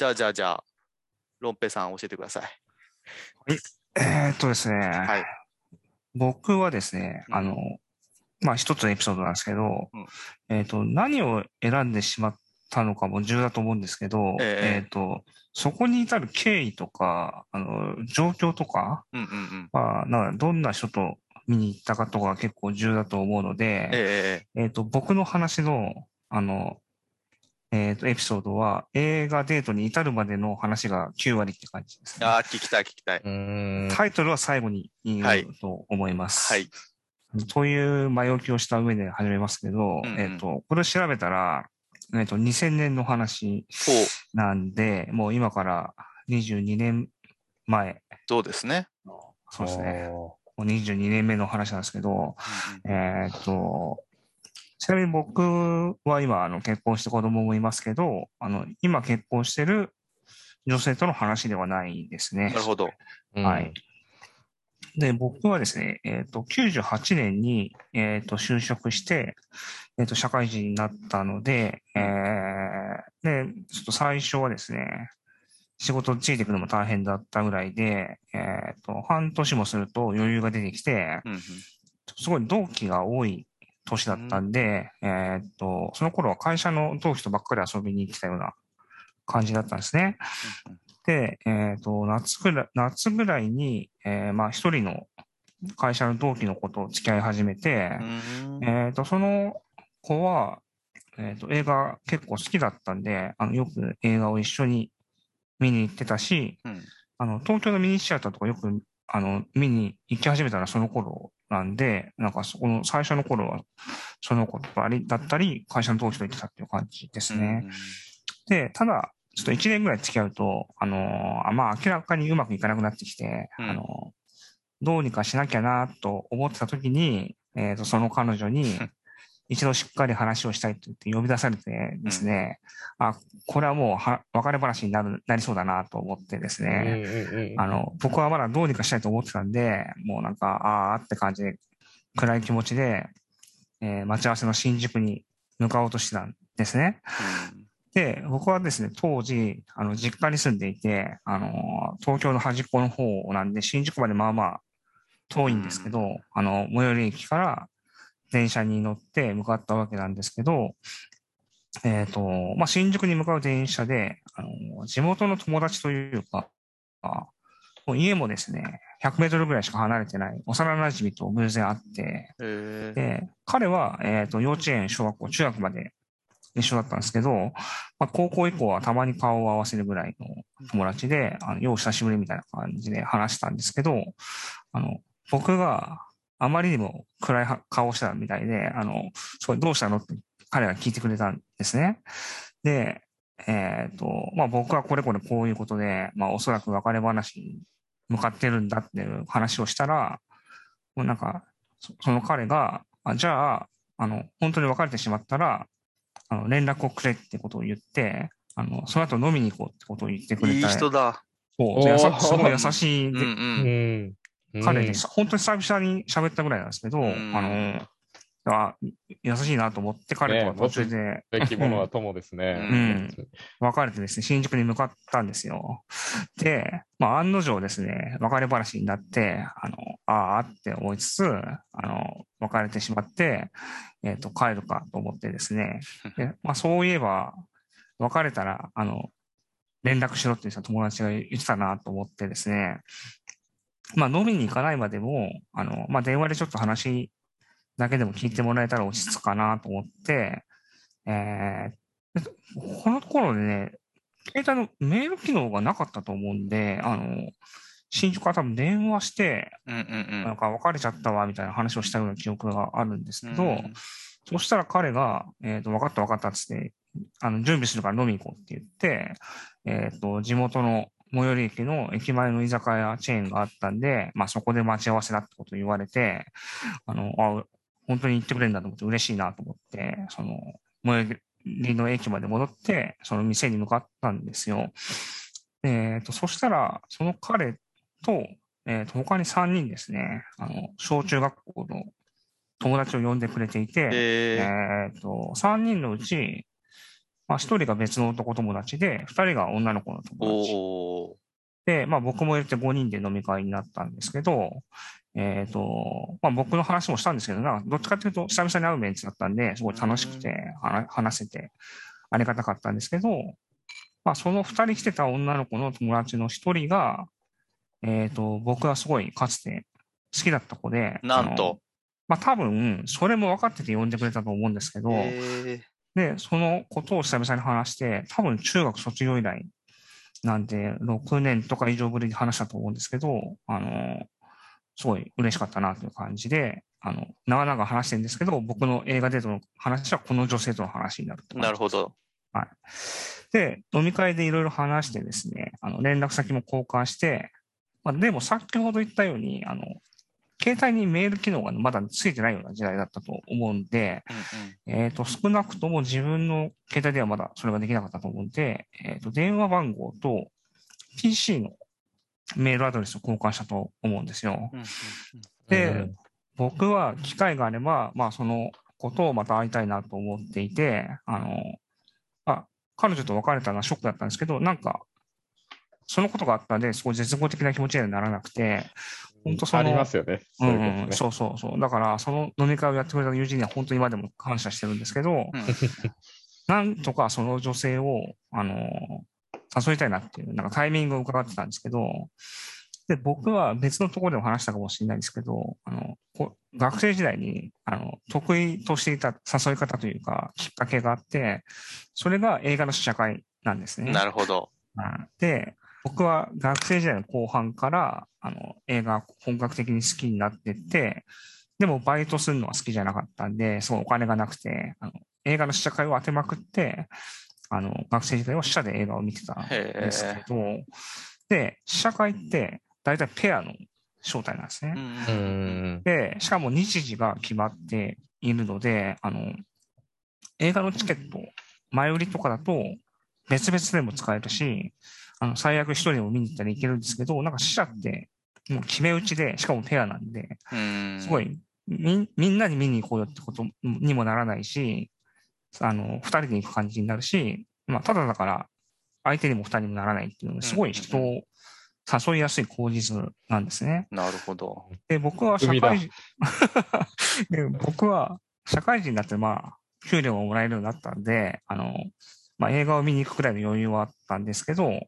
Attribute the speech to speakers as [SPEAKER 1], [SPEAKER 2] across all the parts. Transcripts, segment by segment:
[SPEAKER 1] じゃあじゃあじゃあ、ロンペイさん教えてください。
[SPEAKER 2] えーっとですね、
[SPEAKER 1] はい。
[SPEAKER 2] 僕はですね、
[SPEAKER 1] うん
[SPEAKER 2] あの、まあ一つのエピソードなんですけど、
[SPEAKER 1] うん
[SPEAKER 2] えーっと、何を選んでしまったのかも重要だと思うんですけど、
[SPEAKER 1] ええ
[SPEAKER 2] えーっと、そこに至る経緯とか、あの、状況とか、
[SPEAKER 1] うんうんうん。
[SPEAKER 2] まあ、なんかどんな人と見に行ったかとかが結構重要だと思うので、
[SPEAKER 1] ええ
[SPEAKER 2] えっ、と、僕の話の、あの、えっ、と、エピソードは、映画デートに至るまでの話が9割って感じですね。
[SPEAKER 1] ああ、聞きたい聞きたい。
[SPEAKER 2] タイトルは最後に言
[SPEAKER 1] はいう
[SPEAKER 2] と思います。
[SPEAKER 1] はい。
[SPEAKER 2] という前置きをした上で始めますけど、
[SPEAKER 1] うんうん
[SPEAKER 2] えっ、と、これを調べたら、えっ、と、2000年の話。なんで、もう今から22年前、
[SPEAKER 1] そうですね。
[SPEAKER 2] そうですね。
[SPEAKER 3] お
[SPEAKER 2] もう22年目の話なんですけど、
[SPEAKER 1] うん
[SPEAKER 2] えーっと、ちなみに僕は今、あの、結婚して子供もいますけど、あの、今結婚してる女性との話ではないですね
[SPEAKER 1] な。るほど。
[SPEAKER 3] ー
[SPEAKER 2] はい。。で、僕はですね、えーっと、98年に、えーっと、就職して、えーっと、社会人になったので、えーで、ちょっと最初はですね、仕事ついてくるのも大変だったぐらいで、えーっと、半年もすると余裕が出てきて、
[SPEAKER 1] うんうん
[SPEAKER 2] すごい同期が多い年だったんで、えーっと、その頃は会社の同期とばっかり遊びに行ってたような感じだったんですね。で、えーっと、夏ぐらい、夏ぐらいに、えーまあ一人の会社の同期の子と付き合い始めて、
[SPEAKER 1] うん
[SPEAKER 2] えーっと、その子は、えーっと、映画結構好きだったんで、あの、よく映画を一緒に見に行ってたし、
[SPEAKER 1] うん
[SPEAKER 2] あの、東京のミニシアターとかよく、あの、見に行き始めたのはその頃なんで、なんかそこの最初の頃は、その子とだったり、会社の同期と行ってたっていう感じですね。で、ただ、ちょっと1年ぐらい付き合うと、あのーまあ明らかにうまくいかなくなってきて、
[SPEAKER 1] うん
[SPEAKER 2] あのーどうにかしなきゃなと思ってた時に、えっ、と、その彼女に
[SPEAKER 1] うん、
[SPEAKER 2] 一度しっかり話をしたいと言って呼び出されてですね、あ、これはもうは別れ話になる、なりそうだなと思ってですね、
[SPEAKER 3] うんうんうん
[SPEAKER 2] あの、僕はまだどうにかしたいと思ってたんで、もうなんか、あーって感じで、暗い気持ちで、えー待ち合わせの新宿に向かおうとしてたんですね。で、僕はですね、当時、あの、実家に住んでいて、あの、東京の端っこの方なんで、新宿までまあまあ遠いんですけど、あの、最寄り駅から電車に乗って向かったわけなんですけど、えっ、と、まあ、新宿に向かう電車で、あの、地元の友達というか、あもう家もですね、100メートルぐらいしか離れてない幼馴染と偶然会って、
[SPEAKER 1] えー。
[SPEAKER 2] で、彼は、えっ、と、幼稚園、小学校、中学まで一緒だったんですけど、まあ、高校以降はたまに顔を合わせるぐらいの友達で、あの、よう久しぶりみたいな感じで話したんですけど、あの、僕があまりにも暗いは顔をしたみたいで、あの、すごいどうしたの？って彼が聞いてくれたんですね。で、えっ、と、まあ、僕はこれこれこういうことで、まあ、おそらく別れ話に向かってるんだっていう話をしたら、もうなんか、そその彼が、あじゃあ、あの、本当に別れてしまったら、あの、連絡をくれってことを言って、あの、その後飲みに行こうってことを言ってくれた。
[SPEAKER 1] いい人だ。
[SPEAKER 2] そうすごい優しいで、
[SPEAKER 1] うんう。
[SPEAKER 3] うんん。
[SPEAKER 2] 彼でした。本当に久々に喋ったぐらいなんですけど、
[SPEAKER 1] ん
[SPEAKER 2] あの、あ優しいなと思って彼とは途中で
[SPEAKER 3] べきものは友ですね。
[SPEAKER 2] うん別れてですね、新宿に向かったんですよ。で、まあ案の定ですね、別れ話になって、あの、ああって思いつつ、あの、別れてしまって、えっ、と、帰るかと思ってですね。で、まあそういえば、別れたら、あの、連絡しろって友達が言ってたなと思ってですね、まあ飲みに行かないまでも、あの、まあ電話でちょっと話だけでも聞いてもらえたら落ち着くかなと思って、えー、でこの頃でね、携帯のメール機能がなかったと思うんで、あの、新宿から多分電話して、
[SPEAKER 1] うんうん
[SPEAKER 2] なんか別れちゃったわみたいな話をしたような記憶があるんです
[SPEAKER 1] うん。
[SPEAKER 2] けど、そしたら彼が、えっ、と、分かった分かったっつって、あの、準備するから飲み行こうって言って、えっ、と、地元の最寄り駅の駅前の居酒屋チェーンがあったんで、まあそこで待ち合わせだってことを言われて、あの、あ、本当に言ってくれるんだと思って嬉しいなと思って、その、最寄りの駅まで戻って、その店に向かったんですよ。えっ、と、そしたら、その彼と、えっ、と、他に3人ですね、あの、小中学校の友達を呼んでくれていて、
[SPEAKER 1] え
[SPEAKER 2] っと、3人のうち、まあ、一人が別の男友達で、二人が女の子の友達。で、まあ僕も入れて5人で飲み会になったんですけど、えっ、と、まあ僕の話もしたんですけど、どっちかというと久々に会うメンツだったんで、すごい楽しくて話話せてありがたかったんですけど、まあその2人来てた女の子の友達の1人が、えっ、と、僕はすごいかつて好きだった子で、
[SPEAKER 1] なんと。
[SPEAKER 2] まあ多分、それも分かってて呼んでくれたと思うんですけど、
[SPEAKER 1] え
[SPEAKER 2] で、そのことを久々に話して、多分中学卒業以来なんで、6年とか以上ぶりに話したと思うんですけど、あの、すごい嬉しかったなという感じで、あの、長々話してるんですけど、僕の映画デートの話はこの女性との話になる
[SPEAKER 1] なるほど。
[SPEAKER 2] はい。で、飲み会でいろいろ話してですね、あの、連絡先も交換して、まあ、でも先ほど言ったように、あの、携帯にメール機能がまだついてないような時代だったと思うんで、
[SPEAKER 1] うん
[SPEAKER 2] えっ、と、少なくとも自分の携帯ではまだそれができなかったと思うんで、えっ、と、電話番号と PC のメールアドレスを交換したと思うんですよ。
[SPEAKER 1] うんうん
[SPEAKER 2] で、僕は機会があれば、まあ、そのことをまた会いたいなと思っていて、あの、あ、彼女と別れたのはショックだったんですけど、なんか、そのことがあったんで、すごい絶望的な気持ちにはならなくて、本当その
[SPEAKER 3] ありますよね。そうね。
[SPEAKER 2] うんうん、そうそうそう。だから、その飲み会をやってくれた友人には本当に今でも感謝してるんですけど、
[SPEAKER 1] う ん
[SPEAKER 2] なんとかその女性を、あの、誘いたいなっていう、なんかタイミングを伺ってたんですけど、で、僕は別のところでも話したかもしれないですけど、あの、こ学生時代に、あの、得意としていた誘い方というか、きっかけがあって、それが映画の試写会なんですね。
[SPEAKER 1] なるほど。
[SPEAKER 2] うんで、僕は学生時代の後半から、あの、映画本格的に好きになってって、でもバイトするのは好きじゃなかったんで、そうお金がなくて、あの映画の試写会を当てまくって、あの、学生時代は試写で映画を見てたんですけど、で、試写会って大体ペアの招待なんですね。で、しかも日時が決まっているので、あの、映画のチケット、前売りとかだと別々でも使えるし、あの、最悪一人でも見に行ったらいけるんですけど、なんか死者ってもう決め打ちで、しかもペアなんで、
[SPEAKER 1] うん
[SPEAKER 2] すごい、み、みんなに見に行こうよってことにもならないし、あの、二人で行く感じになるし、まあ、ただだから、相手にも二人にもならないっていうのですごい人を誘いやすい口実なんですね。
[SPEAKER 1] なるほど。
[SPEAKER 2] で、僕は社会人、で僕は社会人になって、まあ、給料がもらえるようになったんで、あの、まあ、映画を見に行くくらいの余裕はあったんですけど、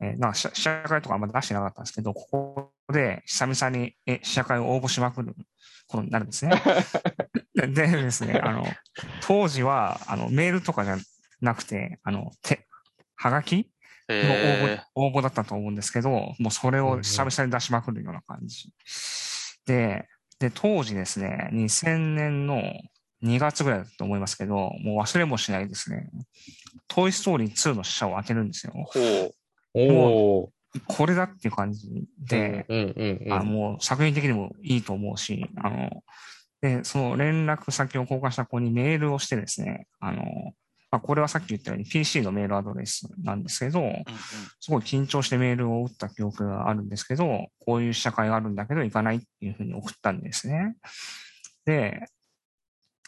[SPEAKER 2] えーなんか試試写会とかあんま出してなかったんですけど、ここで久々にえ試写会を応募しまくることになるんですね。で でですね、あの、当時は、あの、メールとかじゃなくて、あの、手、はがきの応募,、
[SPEAKER 1] え
[SPEAKER 2] 応募だったと思うんですけど、もうそれを久々に出しまくるような感じ。で、で、当時ですね、2000年の2月ぐらいだと思いますけど、もう忘れもしないですね。トイストーリー2の試写を当てるんですよ。
[SPEAKER 3] おお。
[SPEAKER 2] これだっていう感じで。あもう作品的にもいいと思うし、あの、で、その連絡先を交換した子にメールをしてですね、あの、まあ、これはさっき言ったように PC のメールアドレスなんですけど、
[SPEAKER 1] う。うんうん
[SPEAKER 2] すごい緊張してメールを打った記憶があるんですけど、こういう試写会があるんだけど行かないっていうふうに送ったんですね。で、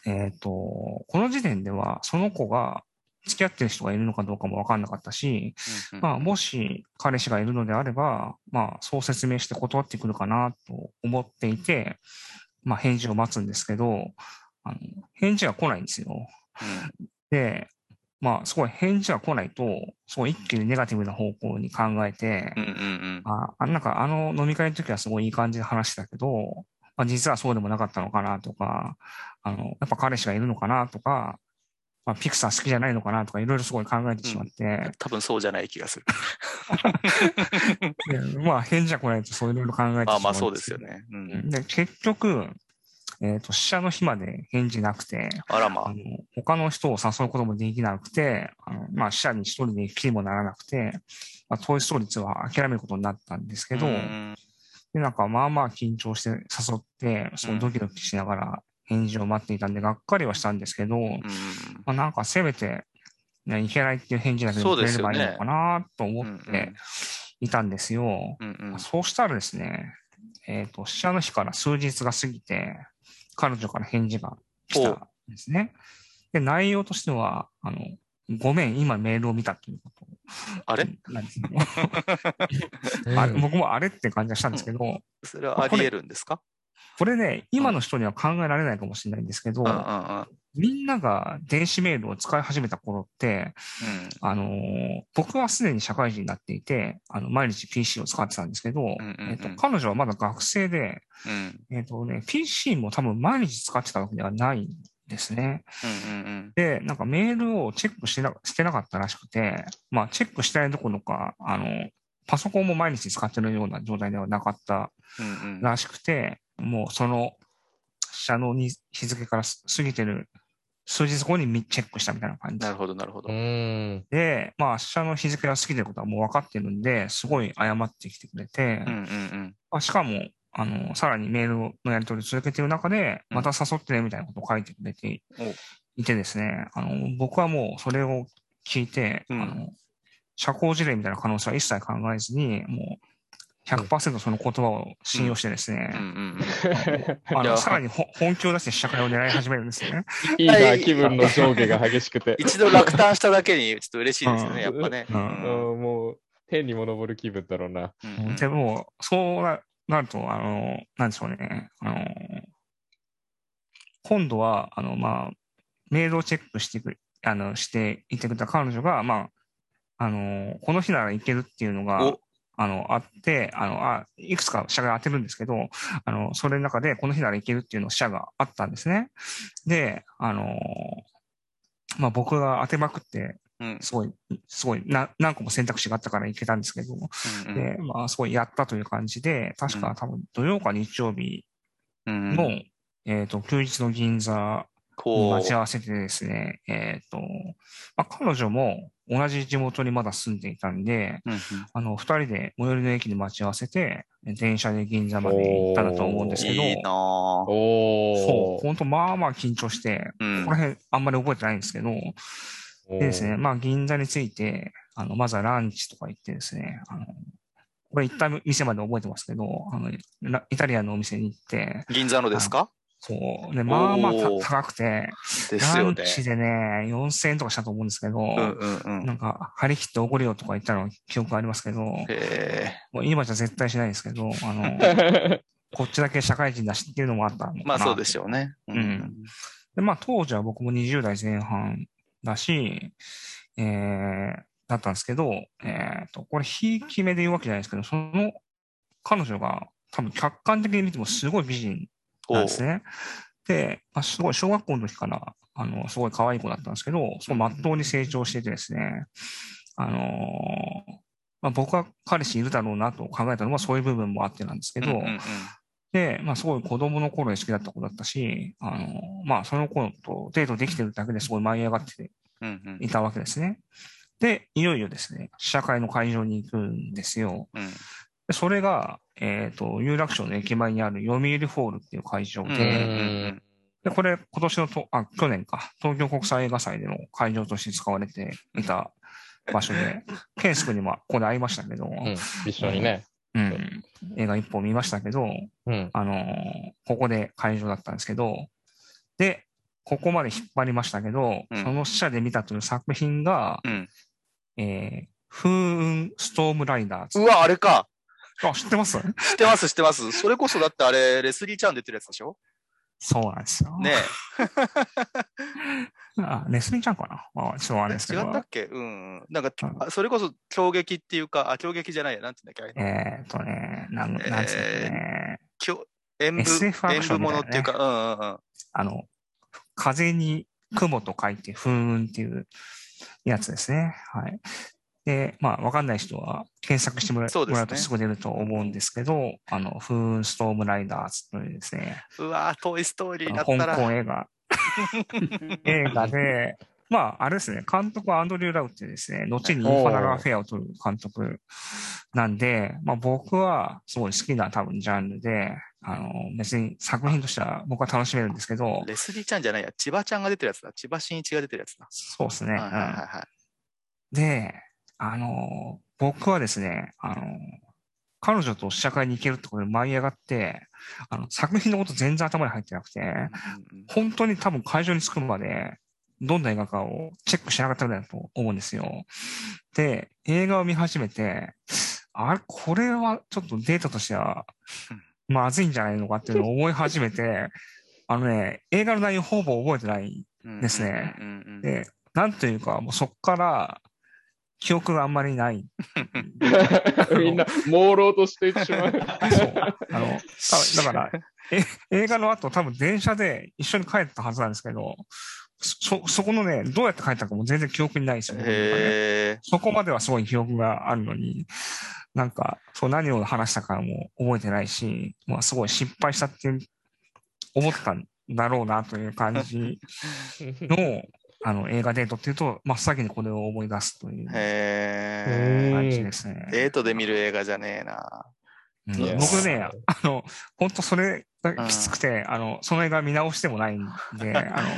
[SPEAKER 2] えっ、と、この時点ではその子が付き合ってる人がいるのかどうかもわかんなかったし、
[SPEAKER 1] うんうん
[SPEAKER 2] まあ、もし彼氏がいるのであれば、まあ、そう説明して断ってくるかなと思っていて、まあ、返事を待つんですけど、あの返事が来ないんですよ。で、まあ、すごい返事が来ないと、すごい一気にネガティブな方向に考えて
[SPEAKER 1] う、んうんうん。
[SPEAKER 2] ああなんかあの飲み会の時はすごいいい感じで話してたけど、まあ、実はそうでもなかったのかなとか、あの、やっぱ彼氏がいるのかなとか、まあ、ピクサー好きじゃないのかなとか、いろいろすごい考えてしまって、
[SPEAKER 1] 多分そうじゃない気がする。
[SPEAKER 2] でまあ、返事が来ないとそういろいろ考えてしまうん
[SPEAKER 1] まあまあそうですよ。ね。うん、
[SPEAKER 2] で、結局、えっ、と、試写の日まで返事なくて、
[SPEAKER 1] あらまあ
[SPEAKER 2] あの、他の人を誘うこともできなくて、あのまあ、試写に一人で行く気にもならなくて、まあ、トイストーリー2は諦めることになったんですけど、
[SPEAKER 1] うん
[SPEAKER 2] で、なんかまあまあ緊張して誘って、すごいドキドキしながら返事を待っていたんで、がっかりはしたんですけど、
[SPEAKER 1] うん。
[SPEAKER 2] まあ、なんかせめて、ね、いけないっていう返事だけくれればいいのかなと思っていたんですよ。
[SPEAKER 1] うんうん。
[SPEAKER 2] そうしたらですね、えっ、と、試写の日から数日が過ぎて、彼女から返事が来たんですね。で、内容としては、あの、ごめん、今メールを見たということ。
[SPEAKER 1] あれ？
[SPEAKER 2] なんです あれ僕もあれって感じがしたんですけど、
[SPEAKER 1] それはあり得るんですか？
[SPEAKER 2] これね、今の人には考えられないかもしれないんですけど
[SPEAKER 1] うん、うんうん。
[SPEAKER 2] みんなが電子メールを使い始めた頃って、あのー僕はすでに社会人になっていて、あの、毎日 PC を使ってたんですけど、
[SPEAKER 1] うんうんうん
[SPEAKER 2] えっと、彼女はまだ学生で、
[SPEAKER 1] うん。うん。
[SPEAKER 2] えっとね、PC も多分毎日使ってたわけではないんですね。
[SPEAKER 1] うんうんうん。
[SPEAKER 2] で、なんかメールをチェックしてなしてなかったらしくて、まあ、チェックしてないどころか、あの、パソコンも毎日使ってるような状態ではなかった
[SPEAKER 1] うんうん。
[SPEAKER 2] らしくて、もうその、社のに日付から過ぎてる数日後にみチェックしたみたいな感じ
[SPEAKER 1] なるほど、なるほど
[SPEAKER 3] う。ん。
[SPEAKER 2] で、まあ、社の日付が過ぎてることはもう分かってるんで、すごい謝ってきてくれて、
[SPEAKER 1] うんうんうん。
[SPEAKER 2] まあ、しかも、あの、さらにメールのやり取りを続けている中で、
[SPEAKER 1] うん
[SPEAKER 2] また誘ってねみたいなことを書いてくれて
[SPEAKER 1] お
[SPEAKER 2] いてですね、あの、僕はもうそれを聞いて、
[SPEAKER 1] うん
[SPEAKER 2] あの、社交辞令みたいな可能性は一切考えずに、もう100%その言葉を信用してですねさらにほ本気を出して試写会を狙い始めるんですよね。
[SPEAKER 3] いいな、気分の上下が激しくて。
[SPEAKER 1] 一度落胆しただけにちょっと嬉しいですよね、やっぱね。
[SPEAKER 3] もう、天にも昇る気分だろうな。
[SPEAKER 2] でも、そうななると、あの、なんでしょうね、あの、今度は、あの、まあ、メールをチェックしてくれ、あの、していてくれた彼女が、まあ、あの、この日ならいけるっていうのが
[SPEAKER 1] お、
[SPEAKER 2] あの、あって、あの、あ、いくつか社が当てるんですけど、あの、それの中でこの日ならいけるっていうの社があったんですね。で、あの、まあ僕が当てまくって、
[SPEAKER 1] うん。
[SPEAKER 2] すごい、すごいな、何個も選択肢があったからいけたんですけど、
[SPEAKER 1] うん
[SPEAKER 2] で、まあ、すごいやったという感じで、確か多分土曜か日曜日
[SPEAKER 1] うん。
[SPEAKER 2] の、えっ、と、休日の銀座に
[SPEAKER 1] こ
[SPEAKER 2] 待ち合わせてですね、えっ、と、まあ、彼女も同じ地元にまだ住んでいたんで、
[SPEAKER 1] う。うん
[SPEAKER 2] あの、二人で最寄りの駅で待ち合わせて、電車で銀座まで行ったんだと思うんですけど、
[SPEAKER 1] いいなぁ。
[SPEAKER 2] そう。本当まあまあ緊張して、
[SPEAKER 1] うん
[SPEAKER 2] ここら辺あんまり覚えてないんですけど、でですね、まあ銀座について、あの、まずはランチとか行ってですね、あの、これ行った店まで覚えてますけど、あの、ライタリアンのお店に行って、
[SPEAKER 1] 銀座のですか？
[SPEAKER 2] そう、で、まあまあ高くて、
[SPEAKER 1] ですよね
[SPEAKER 2] ラン。チでね、4000円とかしたと思うんですけど、
[SPEAKER 1] うんうんうん。
[SPEAKER 2] なんか、張り切っておごるよとか言ったの記憶ありますけど、
[SPEAKER 1] へ
[SPEAKER 2] もう今じゃ絶対しないですけど、あの、こっちだけ社会人だしっていうのもあったのかな。
[SPEAKER 1] ーまあそうでしょうね。
[SPEAKER 2] うんで、まあ当時は僕も20代前半だし、えー、だったんですけど、えっ、と、これ、ひいき目で言うわけじゃないですけど、その彼女が多分客観的に見てもすごい美人なんですね。で、まあ、すごい小学校の時から、あの、すごい可愛い子だったんですけど、すごい真っ当に成長しててですね、あのーまあ、僕は彼氏いるだろうなと考えたのはそういう部分もあってなんですけど、
[SPEAKER 1] うんうんうん
[SPEAKER 2] で、まあ、すごい子供の頃に好きだった子だったし、あの、まあ、その子とデートできてるだけですごい舞い上がって
[SPEAKER 1] うんうん
[SPEAKER 2] いたわけですね。で、いよいよですね、試写会の会場に行くんですよ。
[SPEAKER 1] うん
[SPEAKER 2] でそれが、えっ、と、有楽町の駅前にある読売ホールっていう会場で、で、これ今年のと、あ、去年か、東京国際映画祭での会場として使われていた場所で、ケンス君にもここで会いましたけど、
[SPEAKER 3] うん、一緒にね。
[SPEAKER 2] うん、映画一本見ましたけど、
[SPEAKER 3] うん。
[SPEAKER 2] あのーここで会場だったんですけど、で、ここまで引っ張りましたけど、
[SPEAKER 1] うん
[SPEAKER 2] その死者で見たという作品が、
[SPEAKER 1] うん
[SPEAKER 2] えー、風雲ストームライダーズ
[SPEAKER 1] う。わ、あれか。
[SPEAKER 2] あ、知ってます？
[SPEAKER 1] 知ってます、知ってます。それこそだってあれ、レスリーちゃん出てるやつでしょ？
[SPEAKER 2] そうなんですよ。
[SPEAKER 1] ね
[SPEAKER 2] あ、レスリーちゃんかな？あ、ちょっとあれ
[SPEAKER 1] え。
[SPEAKER 2] ですけど
[SPEAKER 1] 違った。っけ？うんうん。なんか
[SPEAKER 2] うん、
[SPEAKER 1] あそれこそ衝撃っていうか、あ、衝撃じゃないや。なんて言うんだっけ？
[SPEAKER 2] えーっとね、なん、なんつうね。
[SPEAKER 1] きょ演舞、
[SPEAKER 2] SF アク
[SPEAKER 1] 演
[SPEAKER 2] ションみたいなね
[SPEAKER 1] 舞ものっていうか、うんうんうん。
[SPEAKER 2] あの、風に雲と書いて風雲っていうやつですね。はい。で、まあ、わかんない人は検索してもらう
[SPEAKER 1] ね
[SPEAKER 2] とすぐ出ると思うんですけど、あの、風雲ストームライダーズというですね、
[SPEAKER 1] うわトイストーリーだったら。
[SPEAKER 2] 港映画、映画で、まあ、あれですね、監督はアンドリュー・ラウってですね、後にインファナル・アフェアを撮る監督なんで、まあ僕はすごい好きな多分ジャンルで、あの、別に作品としては僕は楽しめるんですけど、
[SPEAKER 1] レスリーちゃんじゃないや。千葉ちゃんが出てるやつだ。千葉真一が出てるやつだ。
[SPEAKER 2] そうですね。
[SPEAKER 1] はいはいはい。
[SPEAKER 2] で、あの、僕はですね、あの、彼女と試写会に行けるってことで舞い上がって、あの、作品のこと全然頭に入ってなくて、本当に多分会場に着くまで、どんな映画かをチェックしなかったぐらいだと思うんですよ。で、映画を見始めて、あれ、これはちょっとデータとしては、まずいんじゃないのかっていうのを思い始めて、あのね、映画の内容ほぼ覚えてない。ですねで、なんというか、もうそっから、記憶があんまりない。
[SPEAKER 3] みんな、朦朧としてしまう。
[SPEAKER 2] そう。あの、ただから、え映画の後多分電車で一緒に帰ったはずなんですけど、そ、そこのね、どうやって帰ったかも全然記憶にないですよね。
[SPEAKER 1] へえ。
[SPEAKER 2] そこまではすごい記憶があるのに、なんか、そう何を話したかも覚えてないし、まあすごい失敗したって思ったんだろうなという感じの、あの、映画デートっていうと、真っ先にこれを思い出すという。感じですね。
[SPEAKER 1] デートで見る映画じゃねえな。
[SPEAKER 2] うん僕ね、あの、本当それがきつくて、あの、その映画見直してもないんで、あの、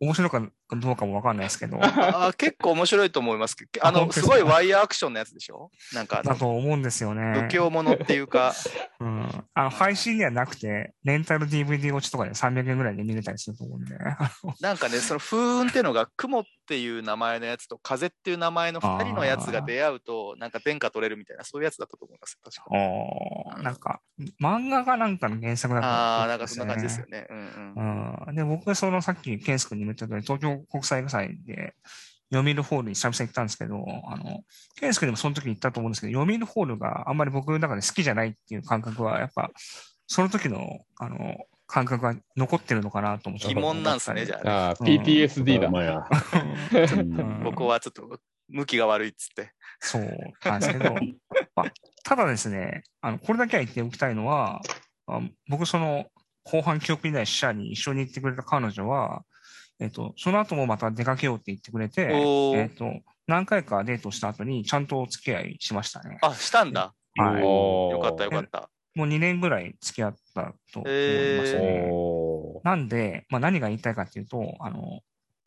[SPEAKER 2] 面白いかどうかもわかんないですけど、だ
[SPEAKER 1] あ結構面白いと思いますけど、あの、
[SPEAKER 2] す
[SPEAKER 1] ごいワイヤーアクションのやつでしょ？なんかあの、
[SPEAKER 2] と思うんですよね。
[SPEAKER 1] 不況ものっていうか、
[SPEAKER 2] うん。あの、配信ではなくて、レンタル DVD 落ちとかで300円ぐらいで見れたりすると思うんで、
[SPEAKER 1] なんかね、その風雲っていうのが、雲っていう名前のやつと風っていう名前の2人のやつが出会うと、なんか天下取れるみたいな、そういうやつだったと思います。確か。
[SPEAKER 2] おーなんか、漫画がなんかの原作だった
[SPEAKER 1] ああ、なんかそんな感じですよね。うんうん。
[SPEAKER 2] うん。で、僕、そのさっき、ケンス君にも言った通り、東京国際映画祭で、読売ホールに久々行ったんですけど、あの、ケンス君にもその時に行ったと思うんですけど、読売ホールがあんまり僕の中で好きじゃないっていう感覚は、やっぱ、その時の、あの、感覚が残ってるのかなと思って。
[SPEAKER 1] 疑問なんすね、じゃあ。
[SPEAKER 3] ああ、PTSD だ。
[SPEAKER 1] 僕はちょっと、向きが悪いっつって。
[SPEAKER 2] そうなんですけど、まあ、ただですね、あの、これだけは言っておきたいのは、あ僕、その、後半記憶にない死者に一緒に行ってくれた彼女は、えっ、と、その後もまた出かけようって言ってくれて、えっ、と、何回かデートした後にちゃんとお付き合いしましたね。
[SPEAKER 1] あ、したんだ。
[SPEAKER 2] はい。
[SPEAKER 1] よかったよかった。
[SPEAKER 2] もう2年ぐらい付き合ったと思いますね。なんで、まあ何が言いたいかっていうと、あの、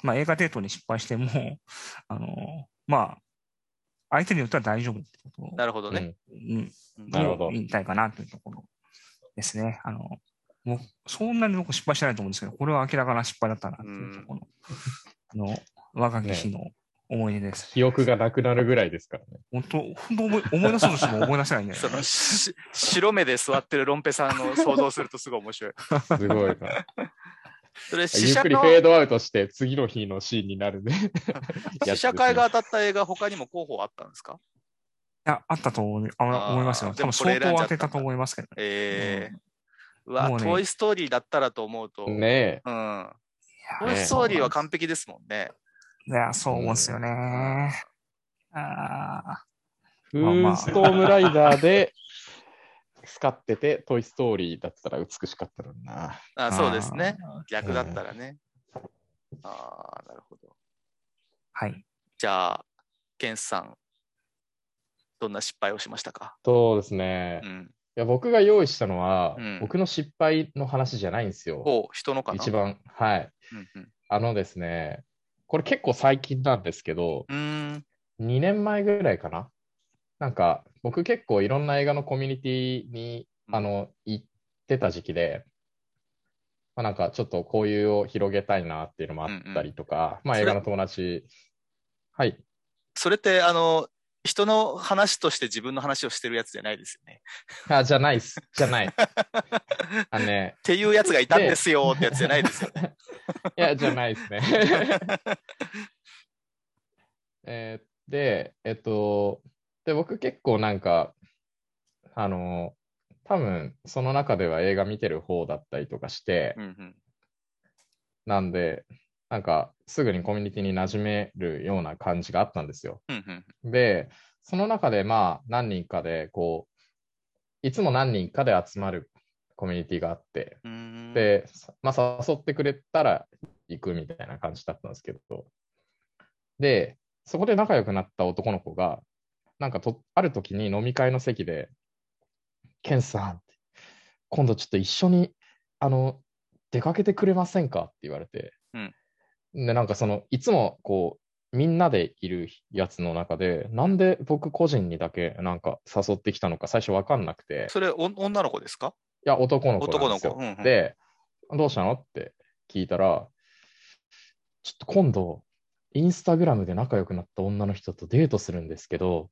[SPEAKER 2] まあ映画デートに失敗しても、あの、まあ、相手によっては大丈夫ってこと
[SPEAKER 1] なるほどね。
[SPEAKER 2] うん
[SPEAKER 1] うん
[SPEAKER 3] なるほど
[SPEAKER 2] を言いたいかなというところですね。あの、もう、そんなに僕失敗してないと思うんですけど、これは明らかな失敗だったなっていうところの、あの、若き日の思い出です。
[SPEAKER 3] 記憶がなくなるぐらいですからね。
[SPEAKER 2] 本当、本当思い思い出そうとしても思い出せないんだよ
[SPEAKER 1] そ
[SPEAKER 2] ね
[SPEAKER 1] の。し白目で座ってるロンペさんの想像するとすごい面白い。
[SPEAKER 3] すごいな。
[SPEAKER 1] それ
[SPEAKER 3] ゆ
[SPEAKER 1] 試写の
[SPEAKER 3] っくりフェードアウトして次の日のシーンになるね。
[SPEAKER 1] 試写会が当たった映画他にも候補あったんですか？
[SPEAKER 2] いや、あったと思いあ
[SPEAKER 1] あー
[SPEAKER 2] 思いますよ。
[SPEAKER 1] で
[SPEAKER 2] 多分
[SPEAKER 1] も
[SPEAKER 2] 相当当てたと思いますけどね。
[SPEAKER 1] ええうわ、
[SPEAKER 2] もうね
[SPEAKER 1] トイ・ストーリーだったらと思うと、うん。
[SPEAKER 3] ね
[SPEAKER 1] トイ・ストーリーは完璧ですもんね。
[SPEAKER 2] いや、そう思うんですよね。ああまあ
[SPEAKER 3] フーンストームライダーで使ってて、トイ・ストーリーだったら美しかったのにな。
[SPEAKER 2] ー
[SPEAKER 1] あそうですね。逆だったらね。ああ、なるほど。
[SPEAKER 2] はい。
[SPEAKER 1] じゃあ、ケンスさん、どんな失敗をしましたか？
[SPEAKER 3] そうですね。い
[SPEAKER 1] うん。
[SPEAKER 3] や僕が用意したのは、
[SPEAKER 1] うん
[SPEAKER 3] 僕の失敗の話じゃないんですよ。
[SPEAKER 1] お人のかな？
[SPEAKER 3] 一。番。はい。
[SPEAKER 1] うん
[SPEAKER 3] あのですね、これ結構最近なんですけど、
[SPEAKER 1] うん。うーん。
[SPEAKER 3] 2年前ぐらいかな？なんか、僕結構いろんな映画のコミュニティに、
[SPEAKER 1] うん
[SPEAKER 3] あの、行ってた時期で、まあ、なんかちょっと交友を広げたいなっていうのもあったりとか、まあ
[SPEAKER 1] それ
[SPEAKER 3] 映画の友達、はい。
[SPEAKER 1] それって、あの、人の話として自分の話をしてるやつじゃないですよね。
[SPEAKER 3] あ、じゃないっす。じゃない。あのね
[SPEAKER 1] っ、ていうやつがいたんですよってやつじゃないですよね。
[SPEAKER 3] いや、じゃないですね。えーで、えっと、で、僕結構なんか、あの、多分その中では映画見てる方だったりとかして
[SPEAKER 1] う、んうん
[SPEAKER 3] なんで、なんかすぐにコミュニティに馴染めるような感じがあったんですよ。で、その中でまあ何人かでこう、いつも何人かで集まるコミュニティがあって、で、まあ、誘ってくれたら行くみたいな感じだったんですけど、で、そこで仲良くなった男の子が、なんかと、ある時に飲み会の席で、ケンさん、今度ちょっと一緒に、あの、出かけてくれませんかって言われて、
[SPEAKER 1] うん
[SPEAKER 3] で、なんかその、いつもこう、みんなでいるやつの中で、なんで僕個人にだけなんか誘ってきたのか最初わかんなくて、
[SPEAKER 1] それお女の子ですか？
[SPEAKER 3] いや、男の子。
[SPEAKER 1] 男の子。うんうん。
[SPEAKER 3] で、どうしたの？って聞いたら、ちょっと今度、インスタグラムで仲良くなった女の人とデートするんですけど、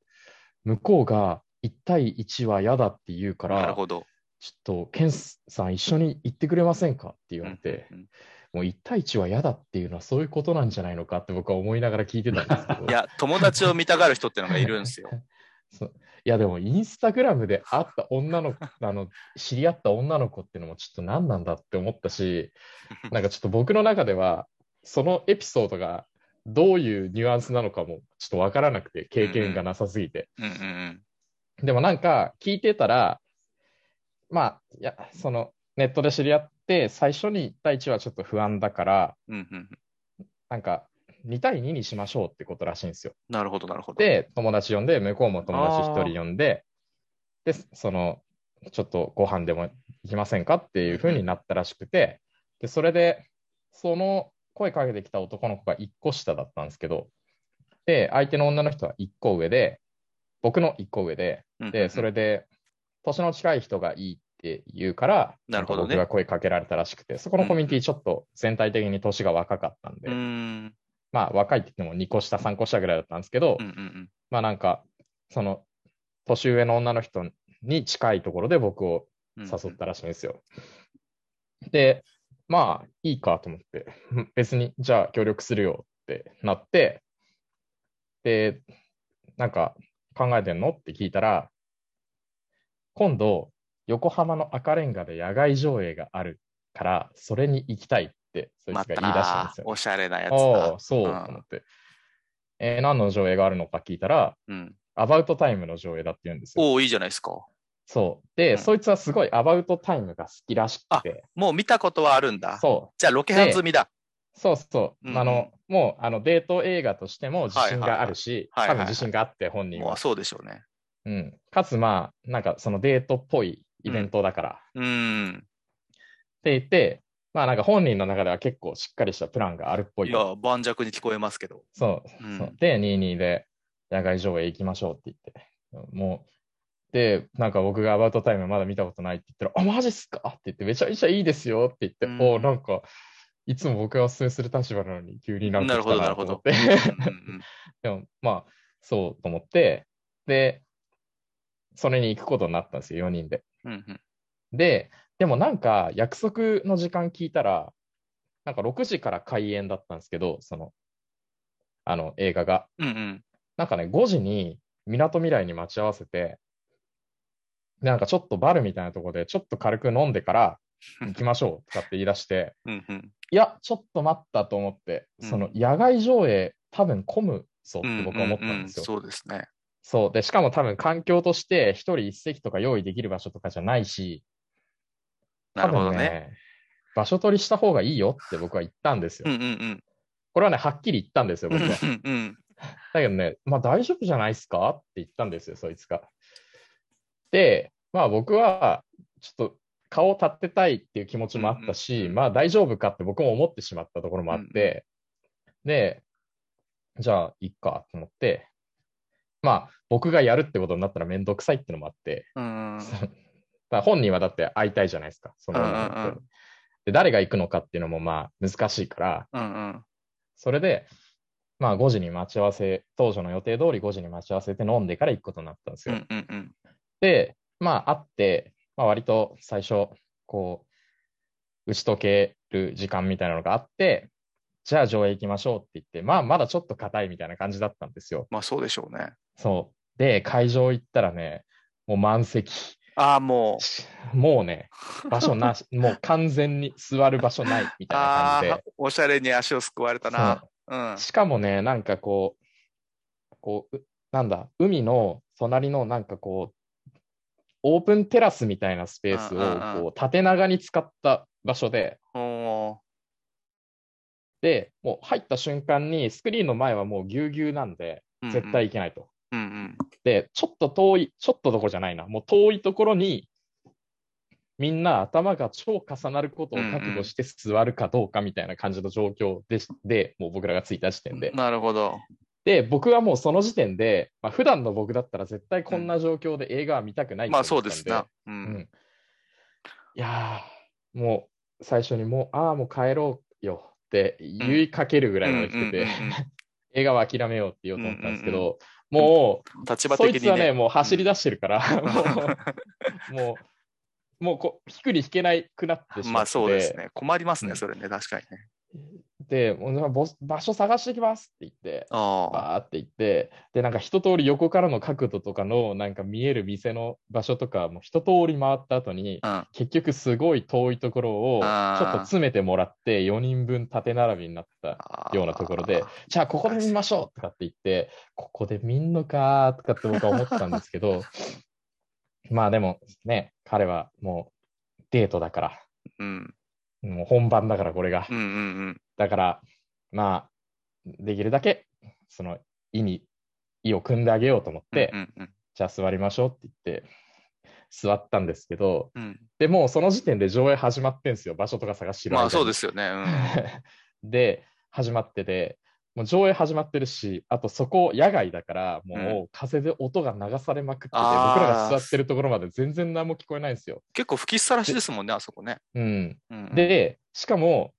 [SPEAKER 3] 向こうが1対1は嫌だって言うから、
[SPEAKER 1] なるほど。
[SPEAKER 3] ちょっと、ケンさん一緒に行ってくれませんか？って言われて、
[SPEAKER 1] うんうん
[SPEAKER 3] もう1対1は嫌だっていうのはそういうことなんじゃないのかって僕は思いながら聞いてたんですけど。
[SPEAKER 1] いや、友達を見たがる人ってのがいるんですよ。
[SPEAKER 3] いやでもインスタグラムで会った女の子、あの、知り合った女の子っていうのもちょっと何なんだって思ったし、なんかちょっと僕の中では、そのエピソードがどういうニュアンスなのかもちょっとわからなくて、経験がなさすぎて。
[SPEAKER 1] うんうん
[SPEAKER 3] でもなんか聞いてたら、まあ、いや、そのネットで知り合って、最初に1対1はちょっと不安だから、
[SPEAKER 1] うん。うんうん
[SPEAKER 3] なんか2対2にしましょうってことらしいんですよ。
[SPEAKER 1] なるほど、なるほど。
[SPEAKER 3] で、友達呼んで、向こうも友達一人呼んで、で、その、ちょっとご飯でも行きませんかっていう風になったらしくて、で、それで、その声かけてきた男の子が1個下だったんですけど、で、相手の女の人は1個上で、僕の1個上で、で、それで、年の近い人がいいって言うから、
[SPEAKER 1] なるほどね
[SPEAKER 3] んか僕が声かけられたらしくて、そこのコミュニティちょっと全体的に年が若かったんで、
[SPEAKER 1] うーん。
[SPEAKER 3] まあ若いって言っても2個下、3個下ぐらいだったんですけど、
[SPEAKER 1] うんうんうん。
[SPEAKER 3] まあなんか、その、年上の女の人に近いところで僕を
[SPEAKER 1] うんうん
[SPEAKER 3] 誘ったらしいんですよ。で、まあいいかと思って、う ん別にじゃあ協力するよってなって、で、なんか考えてんのって聞いたら、今度、横浜の赤レンガで野外上映があるから、それに行きたいって、そいつ
[SPEAKER 1] ま
[SPEAKER 3] が言い出したんですよ。
[SPEAKER 1] たおしゃれなやつ
[SPEAKER 3] あ
[SPEAKER 1] だ
[SPEAKER 3] あ、。そう、
[SPEAKER 1] うん
[SPEAKER 3] と思って。えー何の上映があるのか聞いたら、
[SPEAKER 1] うん。
[SPEAKER 3] アバウトタイムの上映だって言うんですよ。
[SPEAKER 1] おおいいじゃないですか。
[SPEAKER 3] そう。で、
[SPEAKER 1] うん
[SPEAKER 3] そいつはすごいアバウトタイムが好きらしくて、
[SPEAKER 1] もう見たことはあるんだ。
[SPEAKER 3] そ
[SPEAKER 1] じゃあ、ロケハン済みだ。
[SPEAKER 3] う、そうそう、
[SPEAKER 1] うん
[SPEAKER 3] あの、もうあのデート映画としても自信があるし、
[SPEAKER 1] はいはいはい
[SPEAKER 3] 多分自信があって本人は。
[SPEAKER 1] もうそうでしょうね。
[SPEAKER 3] うん。かつまあ、なんかそのデートっぽいイベントだから、
[SPEAKER 1] うーん。
[SPEAKER 3] って言って、まあなんか本人の中では結構しっかりしたプランがあるっぽいと。
[SPEAKER 1] いや、盤石に聞こえますけど。
[SPEAKER 3] そう。
[SPEAKER 1] うん
[SPEAKER 3] そうで、22で野外上映行きましょうって言って。もう、で、なんか僕がアバウトタイムまだ見たことないって言ったら、あ、マジっすかって言って、めちゃめちゃいいですよって言って、
[SPEAKER 1] うん
[SPEAKER 3] おなんか、いつも僕がお勧めする立場なのに急になんか来たなと思って。でも、まあ、そうと思って、で、それに行くことになったんですよ、4人で。
[SPEAKER 1] うんうん
[SPEAKER 3] で、でもなんか約束の時間聞いたら、なんか6時から開演だったんですけど、その、あの映画が。
[SPEAKER 1] うんうん
[SPEAKER 3] なんかね、5時にみなとみらいに待ち合わせて、でなんかちょっとバルみたいなところでちょっと軽く飲んでから行きましょうとかって言い出して、
[SPEAKER 1] うんうん
[SPEAKER 3] いや、ちょっと待ったと思って、
[SPEAKER 1] うん
[SPEAKER 3] その野外上映多分混むぞっ
[SPEAKER 1] うん
[SPEAKER 3] て僕は思ったんですよ。
[SPEAKER 1] ううそうですね。
[SPEAKER 3] そう。で、しかも多分環境として一人一席とか用意できる場所とかじゃないし、
[SPEAKER 1] なるほどね。
[SPEAKER 3] ね、場所取りした方がいいよって僕は言ったんですよ。
[SPEAKER 1] うんうんうん。
[SPEAKER 3] これはね、はっきり言ったんですよ、
[SPEAKER 1] うん
[SPEAKER 3] 僕は。
[SPEAKER 1] うんうん
[SPEAKER 3] だけどね、まあ大丈夫じゃないですかって言ったんですよ、そいつが。で、まあ僕は、ちょっと顔を立てたいっていう気持ちもあったし、
[SPEAKER 1] うんうんうん
[SPEAKER 3] まあ大丈夫かって僕も思ってしまったところもあって、で、じゃあ、いっかと思って、まあ僕がやるってことになったらめんどくさいってのもあって、
[SPEAKER 1] うんうん
[SPEAKER 3] だ本人はだって会いたいじゃないですか、その
[SPEAKER 1] うんうん。
[SPEAKER 3] で、誰が行くのかっていうのもまあ難しいから、
[SPEAKER 1] うんうん。
[SPEAKER 3] それで、まあ5時に待ち合わせ、当初の予定通り5時に待ち合わせて飲んでから行くことになったんですよ。
[SPEAKER 1] うんうんうん。
[SPEAKER 3] で、まあ会って、まあ割と最初、こう、打ち解ける時間みたいなのがあって、じゃあ上映行きましょうって言って、まあまだちょっと硬いみたいな感じだったんですよ。
[SPEAKER 1] まあそうでしょうね。
[SPEAKER 3] そう。で、会場行ったらね、もう満席。
[SPEAKER 1] ああ、もう。
[SPEAKER 3] もうね、場所なし、もう完全に座る場所ないみたいな感じで
[SPEAKER 1] おしゃれに足をすくわれたな。うん。
[SPEAKER 3] しかもね、なんかこう、こう、うなんだ、海の隣のなんかこう、オープンテラスみたいなスペース
[SPEAKER 1] うんうんうん
[SPEAKER 3] をこう縦長に使った場所で、
[SPEAKER 1] おー
[SPEAKER 3] で、もう入った瞬間にスクリーンの前はもうぎゅうぎゅうなんで、絶対行けないと。
[SPEAKER 1] うんうん。
[SPEAKER 3] で、ちょっと遠い、ちょっとどころじゃないな、もう遠いところに、みんな頭が超重なることを覚悟して座るかどうかみたいな感じの状況でしで、もう僕らが着いた時点で。
[SPEAKER 1] なるほど。
[SPEAKER 3] で、僕はもうその時点で、まあ、普段の僕だったら絶対こんな状況で映画は見たくない
[SPEAKER 1] まあそうですな。う。
[SPEAKER 3] うんん。いやー、もう最初にもう、ああ、もう帰ろうよっって言いかけるぐらいまで来てて、
[SPEAKER 1] うんうんうんうん
[SPEAKER 3] 映画は諦めようって言おうと思ったんですけど、も
[SPEAKER 1] 立
[SPEAKER 3] う、そいつはね、
[SPEAKER 1] 場的にね。
[SPEAKER 3] もう走り出してるから、もう、もう、もうこ引くに引けないくなってしまって。
[SPEAKER 1] まあそうですね。困りますね、
[SPEAKER 3] うん
[SPEAKER 1] それね、確かにね。
[SPEAKER 3] で、もうぼ場所探してきますって言って、
[SPEAKER 1] あ
[SPEAKER 3] ーって行って、で、なんか一通り横からの角度とかの、なんか見える店の場所とか、もう一通り回った後に、
[SPEAKER 1] うん。
[SPEAKER 3] 結局すごい遠いところをちょっと詰めてもらって、4人分縦並びになったようなところで、じゃあここで見ましょうとかって言って、ここで見んのかーとかって僕は思ったんですけど、まあでもね、彼はもうデートだから、
[SPEAKER 1] うん。
[SPEAKER 3] もう本番だからこれが。
[SPEAKER 1] うんうんうん。
[SPEAKER 3] だから、まあ、できるだけ、その、意に、意を組んであげようと思って、
[SPEAKER 1] うんうん
[SPEAKER 3] じゃあ座りましょうって言って、座ったんですけど、
[SPEAKER 1] うんうん。
[SPEAKER 3] でもうその時点で上映始まってんすよ、場所とか探してる
[SPEAKER 1] まあそうですよね。うん。
[SPEAKER 3] で、始まってて、もう上映始まってるし、あとそこ野外だから、も
[SPEAKER 1] う
[SPEAKER 3] う風で音が流されまくってて、
[SPEAKER 1] あー
[SPEAKER 3] 僕らが座ってるところまで全然何も聞こえないんですよ。
[SPEAKER 1] 結構吹きさらしですもんね、あそこね。
[SPEAKER 3] うん。
[SPEAKER 1] うん、
[SPEAKER 3] で、しかも、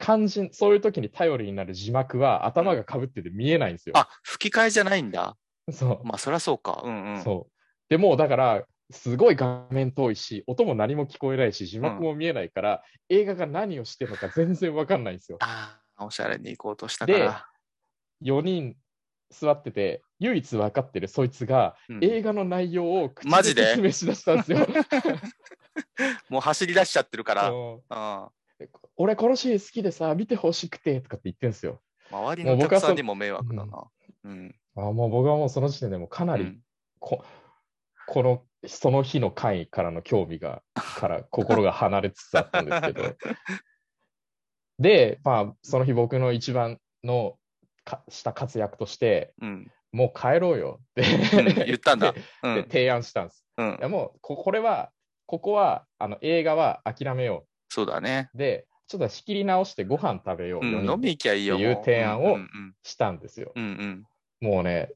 [SPEAKER 3] 肝心、そういう時に頼りになる字幕は頭がかぶってて見えないんですよ。
[SPEAKER 1] あ、吹き替えじゃないんだ。
[SPEAKER 3] そう。
[SPEAKER 1] まあそりゃそうか。うんうん。
[SPEAKER 3] そう。でもうだから、すごい画面遠いし、音も何も聞こえないし、字幕も見えないから、映画が何をしてるのか全然わかんないんですよ。
[SPEAKER 1] ああ、おしゃれに行こうとしたから。
[SPEAKER 3] 4人座ってて、唯一分かってるそいつが、
[SPEAKER 1] うん
[SPEAKER 3] 映画の内容を口
[SPEAKER 1] で
[SPEAKER 3] 説明しだしたんですよ。
[SPEAKER 1] もう走り出しちゃってるから。
[SPEAKER 3] う
[SPEAKER 1] ん
[SPEAKER 3] 俺、このシーン好きでさ、見てほしくてとかって言ってんですよ。
[SPEAKER 1] 周りのお客さんにも迷惑だな。うん。
[SPEAKER 3] あもう僕はもうその時点でもうかなり
[SPEAKER 1] うん
[SPEAKER 3] こ、この、その日の回からの興味が、から心が離れつつあったんですけど。で、まあ、その日僕の一番のかした活躍として、
[SPEAKER 1] うん。
[SPEAKER 3] もう帰ろうよって、
[SPEAKER 1] うん言ったんだ。う
[SPEAKER 3] で
[SPEAKER 1] ん。
[SPEAKER 3] 提案したんです。
[SPEAKER 1] うん
[SPEAKER 3] いやもうこ、これは、ここは、あの、映画は諦めよ
[SPEAKER 1] そうだね。
[SPEAKER 3] う。で、ちょっと仕切り直してご飯食べよう、
[SPEAKER 1] うん。飲み行きゃいいよ。
[SPEAKER 3] っていう
[SPEAKER 1] も
[SPEAKER 3] 提案を
[SPEAKER 1] うんうん
[SPEAKER 3] したんですよ。
[SPEAKER 1] うんうん。
[SPEAKER 3] もうね、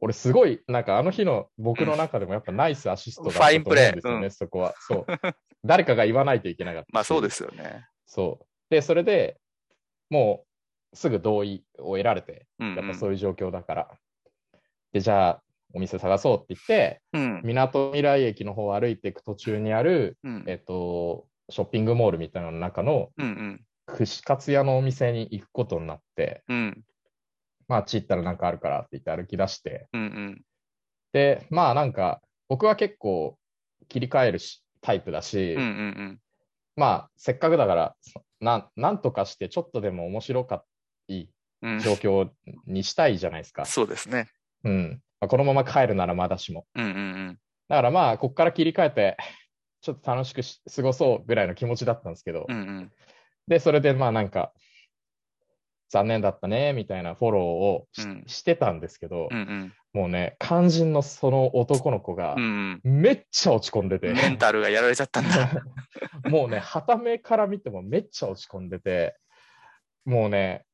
[SPEAKER 3] 俺すごい、なんかあの日の僕の中でもやっぱナイスアシストだったと思うんですよね、
[SPEAKER 1] うん
[SPEAKER 3] そこは。そう。誰かが言わないといけなかったし。
[SPEAKER 1] まあそうですよね。
[SPEAKER 3] そう。で、それでもうすぐ同意を得られて、
[SPEAKER 1] うんうん
[SPEAKER 3] やっぱそういう状況だから。で、じゃあ、お店探そうって言って、
[SPEAKER 1] うん。
[SPEAKER 3] みなとみらい駅の方を歩いていく途中にある、
[SPEAKER 1] うん
[SPEAKER 3] えっと、ショッピングモールみたいなの中の
[SPEAKER 1] うんうん。
[SPEAKER 3] 串カツ屋のお店に行くことになって、
[SPEAKER 1] うん
[SPEAKER 3] まあ、あっち行ったらなんかあるからって言って歩き出して、
[SPEAKER 1] うんうん。
[SPEAKER 3] で、まあなんか、僕は結構切り替えるしタイプだし、
[SPEAKER 1] うんうん
[SPEAKER 3] まあせっかくだからな、なんとかしてちょっとでも面白かい
[SPEAKER 1] うん。うん
[SPEAKER 3] 状況にしたいじゃないですか。
[SPEAKER 1] そうですね。
[SPEAKER 3] うん。まあ、このまま帰るならまだしも。
[SPEAKER 1] うんうんうん。
[SPEAKER 3] だからまあ、こっから切り替えて、ちょっと楽しくし過ごそうぐらいの気持ちだったんですけど、
[SPEAKER 1] うんうん。
[SPEAKER 3] で、それでまあなんか、残念だったね、みたいなフォローをし,、
[SPEAKER 1] うん
[SPEAKER 3] してたんですけど、
[SPEAKER 1] うんうん。
[SPEAKER 3] もうね、肝心のその男の子が
[SPEAKER 1] うん
[SPEAKER 3] めっちゃ落ち込んでて、
[SPEAKER 1] うん。メンタルがやられちゃったんだ。
[SPEAKER 3] もうね、はためから見てもめっちゃ落ち込んでて、もうね、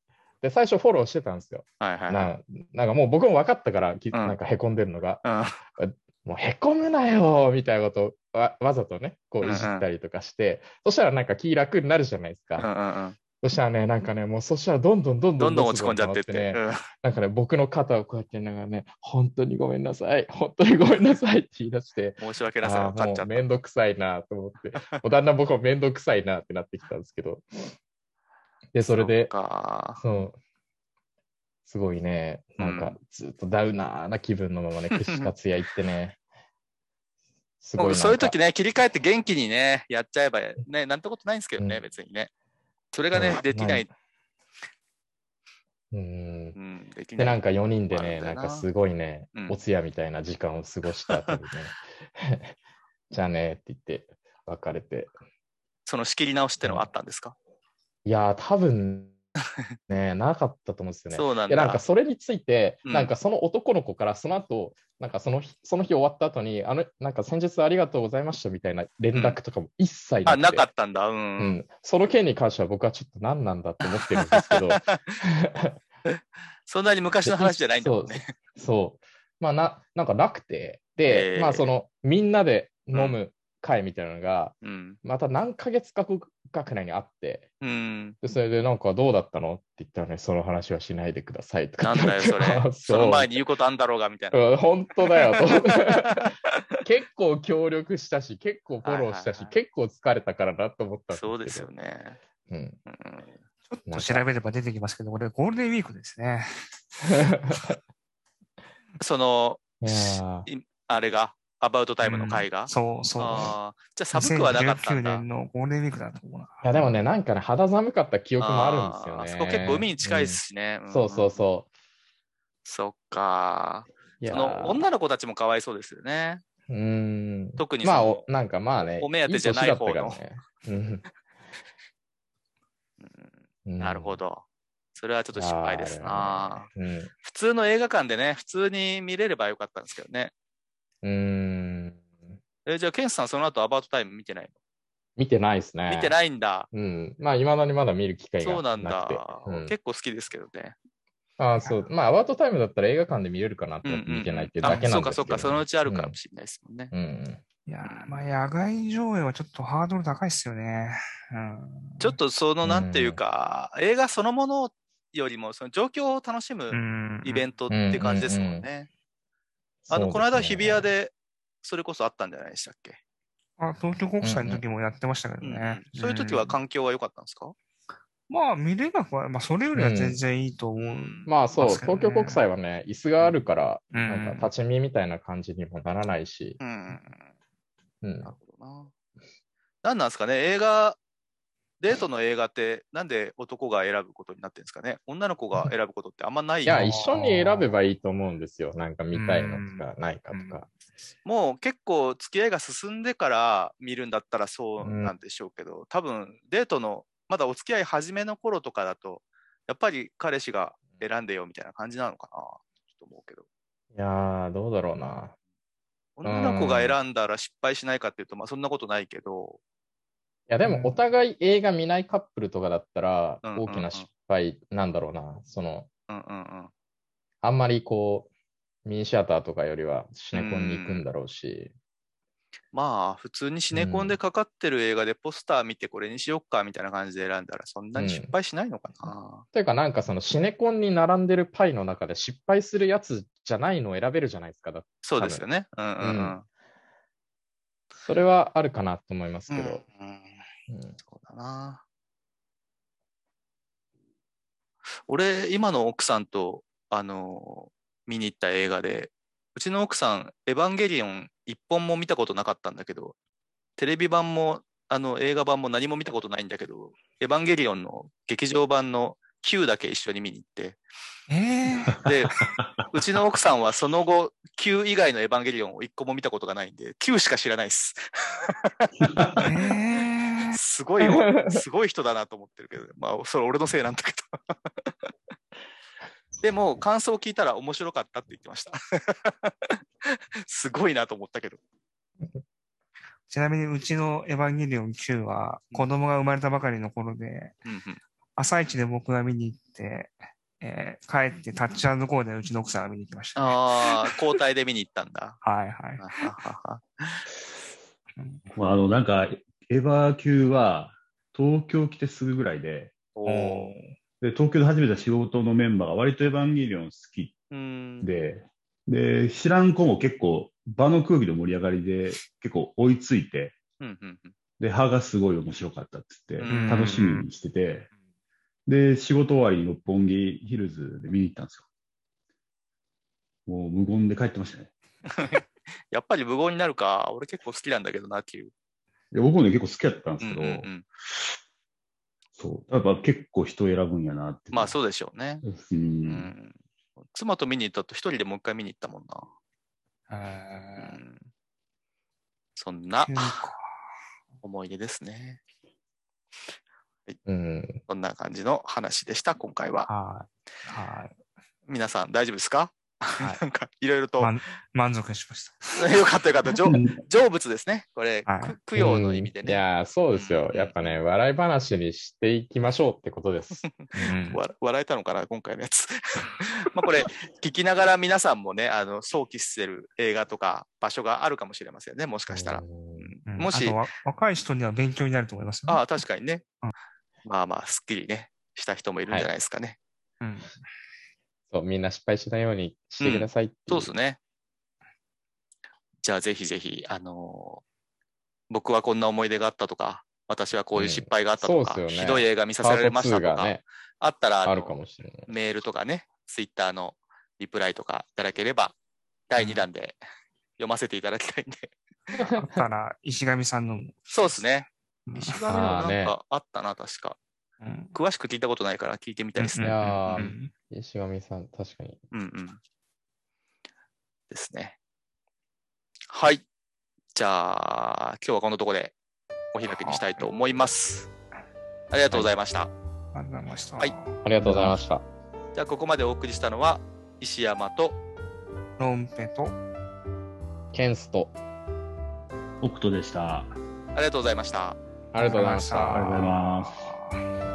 [SPEAKER 3] で、最初フォローしてたんですよ。
[SPEAKER 1] はいはいはい。
[SPEAKER 3] ななんかもう僕も分かったから、き
[SPEAKER 1] ん
[SPEAKER 3] なんかへこんでるのが、
[SPEAKER 1] うん
[SPEAKER 3] もうへこむなよみたいなことをわわざとね、こういじったりとかして、そしたらなんか気楽になるじゃないですか。
[SPEAKER 1] うんうんうん。
[SPEAKER 3] そしたらね、なんかね、もうそしたらどんどんどんどん
[SPEAKER 1] どんどん落ち込んじゃってって。
[SPEAKER 3] ね、
[SPEAKER 1] うん
[SPEAKER 3] なんかね、僕の肩をこうやってなんかね、本当にごめんなさい、本当にごめんなさいって言い出して、
[SPEAKER 1] 申し訳なさ
[SPEAKER 3] もう。めんどくさいなと思って、もうだんだん僕もめんどくさいなってなってきたんですけど、で、それで、
[SPEAKER 1] そ
[SPEAKER 3] う、すごいね、なんかずっとダウナーな気分のままね、串カツ屋行ってね、すごい
[SPEAKER 1] そういう時ね、切り替えて元気にね、やっちゃえばね、なんてことないんですけどね、
[SPEAKER 3] うん。
[SPEAKER 1] 別にね。それがね
[SPEAKER 3] う、ん。
[SPEAKER 1] できない。
[SPEAKER 3] うん。
[SPEAKER 1] うん、でき
[SPEAKER 3] で、
[SPEAKER 1] ない。
[SPEAKER 3] なんか4人でね、
[SPEAKER 1] な。
[SPEAKER 3] なんかすごいね
[SPEAKER 1] うん、
[SPEAKER 3] お通夜みたいな時間を過ごした後にね、じゃあねって言って別れて、
[SPEAKER 1] その仕切り直しってのはあったんですか、
[SPEAKER 3] いやー、多分 ね、なかったと思うんですよね。
[SPEAKER 1] そうなん
[SPEAKER 3] で、なん
[SPEAKER 1] だ
[SPEAKER 3] か。それについて、
[SPEAKER 1] うん
[SPEAKER 3] なんかその男の子からその後、なんかその日その日終わった後に、あの、なんか先日ありがとうございましたみたいな連絡とかも一切な
[SPEAKER 1] あ、
[SPEAKER 3] くて、
[SPEAKER 1] なかったんだ。うん。
[SPEAKER 3] うん、その件に関しては僕はちょっと何なんだって思ってるんですけど、
[SPEAKER 1] そんなに昔の話じゃないんだもんね。
[SPEAKER 3] そう。まあな、なんかなくて、で、
[SPEAKER 1] えー
[SPEAKER 3] まあその、みんなで飲む会みたいなのが、
[SPEAKER 1] うん。
[SPEAKER 3] また何ヶ月か後かくらいにあって、
[SPEAKER 1] うん。
[SPEAKER 3] でそれでなんかどうだったのって言ったらね、その話はしないでくださいとか
[SPEAKER 1] なんだよ、それ。
[SPEAKER 3] そう
[SPEAKER 1] その前に言うことあんだろうが、みたいな。
[SPEAKER 3] うん本当だよ。結構協力したし、結構フォローしたし、
[SPEAKER 1] はいはいはい
[SPEAKER 3] 結構疲れたからなと思ったん
[SPEAKER 1] そうですよね。
[SPEAKER 3] うん。
[SPEAKER 1] うん
[SPEAKER 2] ちょっと調べれば出てきますけど、俺ゴールデンウィークですね。
[SPEAKER 1] その、あれが、アバウトタイムの会が？
[SPEAKER 2] そうそう。
[SPEAKER 1] あーじゃあ寒くはなかったん
[SPEAKER 2] 2019
[SPEAKER 1] だ。
[SPEAKER 2] 年のゴールデンウィークだと思うな。
[SPEAKER 3] いやでもね、なんかね、肌寒かった記憶もあるんですよね。
[SPEAKER 1] あーそこ結構海に近いですしね。
[SPEAKER 3] うんそうそう
[SPEAKER 1] う
[SPEAKER 3] そ
[SPEAKER 1] そっか。その
[SPEAKER 3] ー
[SPEAKER 1] 女の子たちもかわいそうですよね。
[SPEAKER 3] うーん。
[SPEAKER 1] 特に
[SPEAKER 3] まあお、なんかまあね、
[SPEAKER 1] お目当てじゃない方の
[SPEAKER 3] い年だったからねうんうん
[SPEAKER 1] なるほ。ど。それはちょっと失敗ですな。
[SPEAKER 3] いやーあれはね
[SPEAKER 1] 普通の映画館でね、普通に見れればよかったんですけどね。
[SPEAKER 3] うん。うーん。
[SPEAKER 1] えじゃあ、ケンスさん、その後アバウトタイム見てない
[SPEAKER 3] 見てないですね。
[SPEAKER 1] の見てないんだ。
[SPEAKER 3] うん。まあ、いまだにまだ見る機会が
[SPEAKER 1] そうなん
[SPEAKER 3] なくて。
[SPEAKER 1] だ。
[SPEAKER 3] うん
[SPEAKER 1] 結構好きですけどね。
[SPEAKER 3] ああ、そう。まあ、アバウトタイムだったら映画館で見れるかなと思って見てないっていうだけなんですけど、
[SPEAKER 1] あそうか、そうか、そのうちあるかもしれないですもんね。
[SPEAKER 3] うん。うん
[SPEAKER 2] いやー、まあ野外上映はちょっとハードル高いっすよね。うん。
[SPEAKER 1] ちょっとその、なんていうか、映画そのものよりも、その状況を楽しむ
[SPEAKER 2] うん
[SPEAKER 1] イベントって感じですもんね。あの、
[SPEAKER 3] ね。
[SPEAKER 1] この間日比谷で、それこそあったんじゃないでしたっけ、
[SPEAKER 2] あ東京国際の時もやってましたけど
[SPEAKER 1] うん
[SPEAKER 2] ね。
[SPEAKER 1] そういう時は
[SPEAKER 2] ん
[SPEAKER 1] 環境は良かったんですか、
[SPEAKER 2] まあ見れなくは、まあそれよりは全然いいと思う。
[SPEAKER 3] まあそう、
[SPEAKER 2] ますけどね。
[SPEAKER 3] 東京国際はね、椅子があるから、
[SPEAKER 2] うん。
[SPEAKER 3] なんか立ち見みたいな感じにもならないし、
[SPEAKER 1] うん。
[SPEAKER 3] うん。
[SPEAKER 1] なるほどな。何なんですかね、映画、デートの映画って、なんで男が選ぶことになってるんですかね？女の子が選ぶことってあんまない
[SPEAKER 3] いや、
[SPEAKER 2] ー
[SPEAKER 3] 一緒に選べばいいと思うんですよ。なんか見たいのとかないかとか。
[SPEAKER 1] もう結構付き合いが進んでから見るんだったらそうなんでしょうけど、多分デートのまだお付き合い始めの頃とかだと、やっぱり彼氏が選んでよみたいな感じなのかな、と思うけど。
[SPEAKER 3] いやー、どうだろうな。
[SPEAKER 1] 女の子が選んだら失敗しないかっていうと、まあそんなことないけど、
[SPEAKER 3] いや、でもお互い映画見ないカップルとかだったら、
[SPEAKER 1] うんうんうん
[SPEAKER 3] 大きな失敗なんだろうな。その、
[SPEAKER 1] うんうんうん。
[SPEAKER 3] あんまりこう、ミニシアターとかよりはシネコンに行くんだろうし。
[SPEAKER 1] まあ普通にシネコンでかかってる映画でポスター見てこれにしよっかみたいな感じで選んだらそんなに失敗しないのかな。
[SPEAKER 3] というか、なんかそのシネコンに並んでるパイの中で失敗するやつじゃないのを選べるじゃないですか。
[SPEAKER 1] そうですよね。うんうんうん。
[SPEAKER 3] それはあるかなと思いますけど。
[SPEAKER 1] うんうん
[SPEAKER 3] うん
[SPEAKER 1] そうだな。俺、今の奥さんと、あの、見に行った映画で、うちの奥さん、エヴァンゲリオン一本も見たことなかったんだけど、テレビ版も、あの、映画版も何も見たことないんだけど、エヴァンゲリオンの劇場版の Q だけ一緒に見に行って、
[SPEAKER 2] えー、
[SPEAKER 1] で、うちの奥さんはその後、Q 以外のエヴァンゲリオンを一個も見たことがないんで、Q しか知らないです。
[SPEAKER 2] えー、
[SPEAKER 1] すごい、すごい人だなと思ってるけど、まあ、それ俺のせいなんだけど。でも、感想を聞いたら面白かったって言ってました。すごいなと思ったけど。
[SPEAKER 2] ちなみにうちのエヴァンゲリオン9は子供が生まれたばかりの頃で、
[SPEAKER 1] うんうん、
[SPEAKER 2] 朝一で僕が見に行って、えー帰ってタッチアンドコーでうちの奥さんが見に行きました。
[SPEAKER 1] ああ、交代で見に行ったんだ。
[SPEAKER 2] はいはい。
[SPEAKER 1] はははは
[SPEAKER 4] まあ、あの、なんか、エヴァ級は、東京来てすぐぐらいで、で、東京で始めた仕事のメンバーが割とエヴァンゲリオン好き
[SPEAKER 1] うん。
[SPEAKER 4] で、で、知らん子も結構、場の空気の盛り上がりで結構追いついて、
[SPEAKER 1] うんうんうん
[SPEAKER 4] で、歯がすごい面白かったって言って、
[SPEAKER 1] うん
[SPEAKER 4] 楽しみにしてて、で、仕事終わりに六本木ヒルズで見に行ったんですよ。もう無言で帰ってましたね。
[SPEAKER 1] やっぱり無言になるか、俺結構好きなんだけどな、Q。
[SPEAKER 4] で僕もね、結構好きだったんで
[SPEAKER 1] うん
[SPEAKER 4] すけど、
[SPEAKER 1] うんうん。
[SPEAKER 4] そう。やっぱ結構人選ぶんやなって。
[SPEAKER 1] まあそうでしょうね。
[SPEAKER 4] う。
[SPEAKER 1] うんん。妻と見に行ったと一人でもう一回見に行ったもんな。うそんな
[SPEAKER 2] ー、9か
[SPEAKER 1] 思い出ですね。
[SPEAKER 3] うん。
[SPEAKER 1] そんな感じの話でした、今回は。
[SPEAKER 2] はい。はい。
[SPEAKER 1] 皆さん大丈夫ですか、
[SPEAKER 2] はい
[SPEAKER 1] なんかいろいろと、
[SPEAKER 2] ま満足しました。
[SPEAKER 1] よかったよかった。成成仏ですね。これ、
[SPEAKER 2] はい
[SPEAKER 1] く供養の意味でね。
[SPEAKER 3] うんいやー、そうですよ。
[SPEAKER 1] うん
[SPEAKER 3] やっぱね、笑い話にしていきましょうってことです。
[SPEAKER 2] うん
[SPEAKER 1] わ笑えたのかな、今回のやつ。まあこれ、聞きながら皆さんもね、あの想起してる映画とか場所があるかもしれませんね、もしかしたら。
[SPEAKER 3] うん
[SPEAKER 1] もし
[SPEAKER 2] 若い人には勉強になると思いますよ、
[SPEAKER 1] ああ、確かにね
[SPEAKER 2] うん。
[SPEAKER 1] まあまあ、すっきりね、した人もいるんじゃないですかね。
[SPEAKER 2] うん
[SPEAKER 3] そう、みんな失敗しないようにしてください
[SPEAKER 1] そうですね。じゃあ、ぜひぜひ、あのー僕はこんな思い出があったとか、私はこういう失敗があったとか、
[SPEAKER 3] ね
[SPEAKER 1] ひどい映画見させられましたとか、
[SPEAKER 3] パート2がね、
[SPEAKER 1] あったらあ
[SPEAKER 3] るかもしれない。
[SPEAKER 1] メールとかね、ツイッターのリプライとかいただければ、第2弾で読ませていただきたいんで。
[SPEAKER 2] あったら、石上さんのも、
[SPEAKER 1] そうですね。
[SPEAKER 2] うん
[SPEAKER 1] 石上のなんかあったな、確か。
[SPEAKER 2] うん
[SPEAKER 1] 詳しく聞いたことないから聞いてみたいですね。
[SPEAKER 3] いやー
[SPEAKER 2] うん
[SPEAKER 3] 石上さん、確かに。
[SPEAKER 1] うんうん。ですね。はい。じゃあ、今日はこのところでお開きにしたいと思います。ありがとうございました。
[SPEAKER 2] ありがとうございました。
[SPEAKER 1] はい
[SPEAKER 3] ありがとうございました。
[SPEAKER 1] じゃあ、ここまでお送りしたのは、石山と、
[SPEAKER 2] ロンペと、
[SPEAKER 3] ケンスト、
[SPEAKER 4] オクトでした。
[SPEAKER 1] ありがとうございました。
[SPEAKER 3] ありがとうございました。
[SPEAKER 4] ありがとうございます。